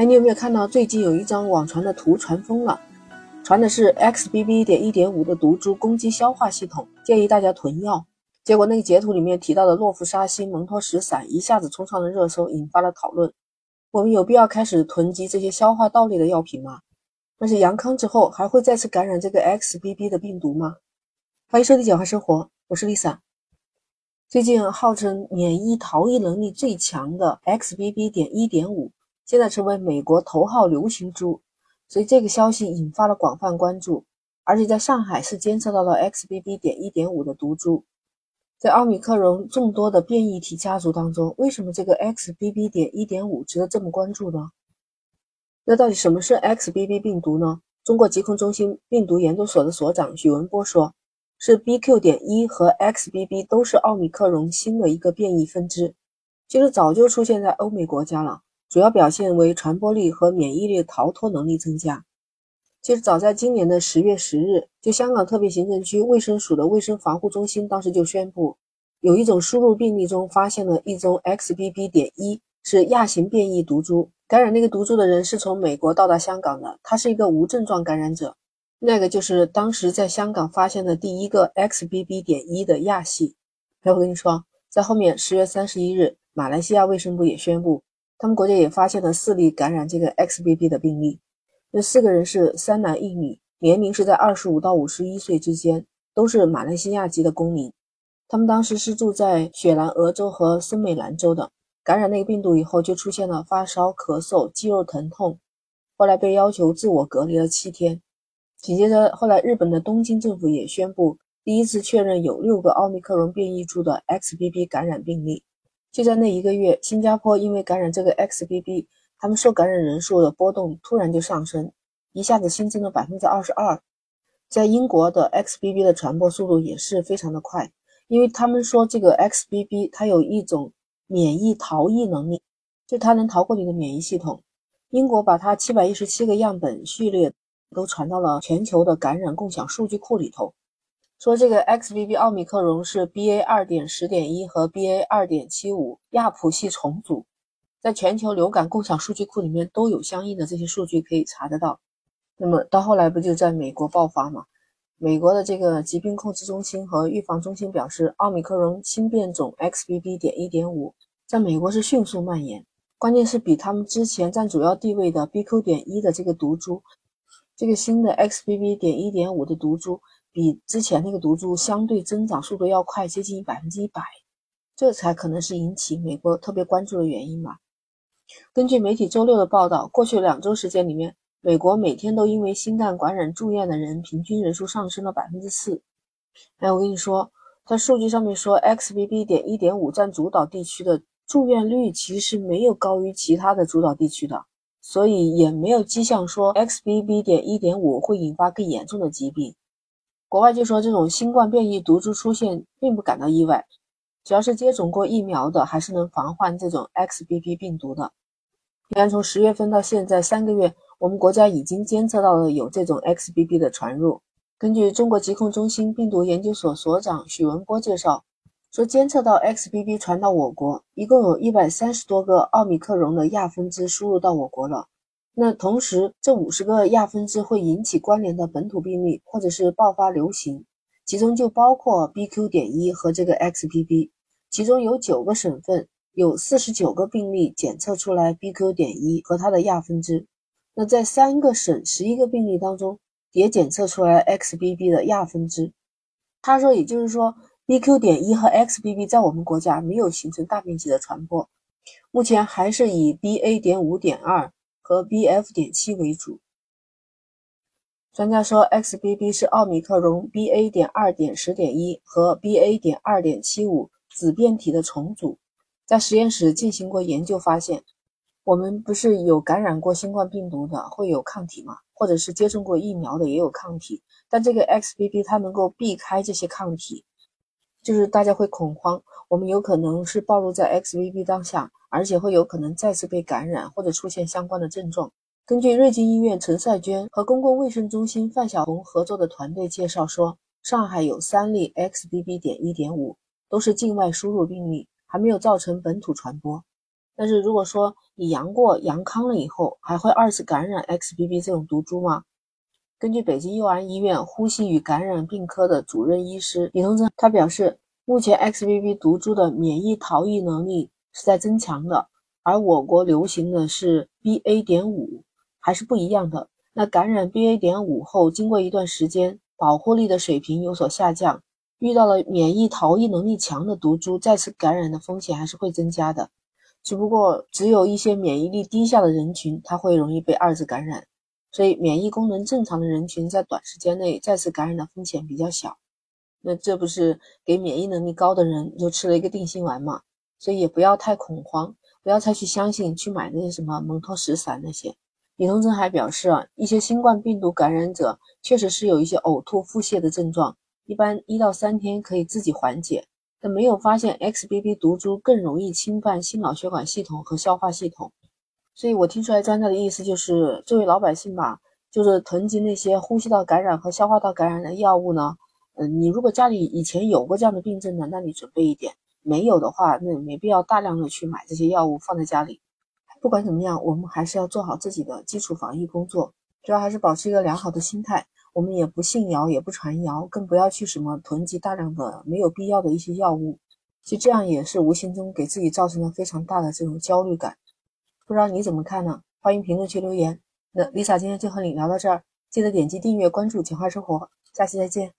哎，你有没有看到最近有一张网传的图传疯了？传的是 XBB. 点一点五的毒株攻击消化系统，建议大家囤药。结果那个截图里面提到的洛夫沙星、蒙托石散一下子冲上了热搜，引发了讨论。我们有必要开始囤积这些消化道类的药品吗？而且阳康之后还会再次感染这个 XBB 的病毒吗？欢迎收听《简化生活》，我是 Lisa。最近号称免疫逃逸能力最强的 XBB. 点一点五。现在成为美国头号流行株，所以这个消息引发了广泛关注。而且在上海是监测到了 XBB. 点一点五的毒株。在奥密克戎众多的变异体家族当中，为什么这个 XBB. 点一点五值得这么关注呢？那到底什么是 XBB 病毒呢？中国疾控中心病毒研究所的所长许文波说，是 BQ. 点一和 XBB 都是奥密克戎新的一个变异分支，其实早就出现在欧美国家了。主要表现为传播力和免疫力逃脱能力增加。其实早在今年的十月十日，就香港特别行政区卫生署的卫生防护中心当时就宣布，有一种输入病例中发现了一宗 XBB. 点一，是亚型变异毒株。感染那个毒株的人是从美国到达香港的，他是一个无症状感染者。那个就是当时在香港发现的第一个 XBB. 点一的亚系。哎，我跟你说，在后面十月三十一日，马来西亚卫生部也宣布。他们国家也发现了四例感染这个 XBB 的病例，这四个人是三男一女，年龄是在二十五到五十一岁之间，都是马来西亚籍的公民。他们当时是住在雪兰莪州和森美兰州的，感染那个病毒以后就出现了发烧、咳嗽、肌肉疼痛，后来被要求自我隔离了七天。紧接着，后来日本的东京政府也宣布，第一次确认有六个奥密克戎变异株的 XBB 感染病例。就在那一个月，新加坡因为感染这个 XBB，他们受感染人数的波动突然就上升，一下子新增了百分之二十二。在英国的 XBB 的传播速度也是非常的快，因为他们说这个 XBB 它有一种免疫逃逸能力，就它能逃过你的免疫系统。英国把它七百一十七个样本序列都传到了全球的感染共享数据库里头。说这个 XBB 奥密克戎是 BA 二点十点一和 BA 二点七五亚谱系重组，在全球流感共享数据库里面都有相应的这些数据可以查得到。那么到后来不就在美国爆发吗？美国的这个疾病控制中心和预防中心表示，奥密克戎新变种 XBB 点一点五在美国是迅速蔓延，关键是比他们之前占主要地位的 BQ 点一的这个毒株，这个新的 XBB 点一点五的毒株。比之前那个毒株相对增长速度要快，接近百分之一百，这才可能是引起美国特别关注的原因吧。根据媒体周六的报道，过去两周时间里面，美国每天都因为新冠感染住院的人平均人数上升了百分之四。哎，我跟你说，在数据上面说，XBB. 点一点五占主导地区的住院率其实没有高于其他的主导地区的，所以也没有迹象说 XBB. 点一点五会引发更严重的疾病。国外就说这种新冠变异毒株出现并不感到意外，只要是接种过疫苗的，还是能防患这种 XBB 病毒的。你看，从十月份到现在三个月，我们国家已经监测到了有这种 XBB 的传入。根据中国疾控中心病毒研究所所长许文波介绍，说监测到 XBB 传到我国，一共有一百三十多个奥密克戎的亚分支输入到我国了。那同时，这五十个亚分支会引起关联的本土病例，或者是爆发流行，其中就包括 BQ. 点一和这个 XBB。其中有九个省份有四十九个病例检测出来 BQ. 点一和它的亚分支。那在三个省十一个病例当中，也检测出来 XBB 的亚分支。他说，也就是说，BQ. 点一和 XBB 在我们国家没有形成大面积的传播，目前还是以 BA. 点五点二。和 BF. 点七为主。专家说，XBB 是奥密克戎 BA. 点二点十点一和 BA. 点二点七五子变体的重组。在实验室进行过研究，发现我们不是有感染过新冠病毒的会有抗体吗？或者是接种过疫苗的也有抗体，但这个 XBB 它能够避开这些抗体，就是大家会恐慌，我们有可能是暴露在 XBB 当下。而且会有可能再次被感染或者出现相关的症状。根据瑞金医院陈赛娟和公共卫生中心范晓红合作的团队介绍说，上海有三例 XBB. 点一点五，都是境外输入病例，还没有造成本土传播。但是如果说你阳过、阳康了以后，还会二次感染 XBB 这种毒株吗？根据北京佑安医院呼吸与感染病科的主任医师李同珍，他表示，目前 XBB 毒株的免疫逃逸能力是在增强的，而我国流行的是 BA. 点五，还是不一样的。那感染 BA. 点五后，经过一段时间，保护力的水平有所下降，遇到了免疫逃逸能力强的毒株，再次感染的风险还是会增加的。只不过，只有一些免疫力低下的人群，他会容易被二次感染。所以，免疫功能正常的人群在短时间内再次感染的风险比较小。那这不是给免疫能力高的人就吃了一个定心丸嘛？所以也不要太恐慌，不要太去相信去买那些什么蒙脱石散那些。李同珍还表示啊，一些新冠病毒感染者确实是有一些呕吐、腹泻的症状，一般一到三天可以自己缓解，但没有发现 XBB 毒株更容易侵犯心脑血管系统和消化系统。所以我听出来专家的意思就是，作为老百姓吧，就是囤积那些呼吸道感染和消化道感染的药物呢。嗯，你如果家里以前有过这样的病症的，那你准备一点；没有的话，那没必要大量的去买这些药物放在家里。不管怎么样，我们还是要做好自己的基础防疫工作，主要还是保持一个良好的心态。我们也不信谣，也不传谣，更不要去什么囤积大量的没有必要的一些药物。其实这样也是无形中给自己造成了非常大的这种焦虑感。不知道你怎么看呢？欢迎评论区留言。那 Lisa 今天就和你聊到这儿，记得点击订阅关注“简化生活”，下期再见。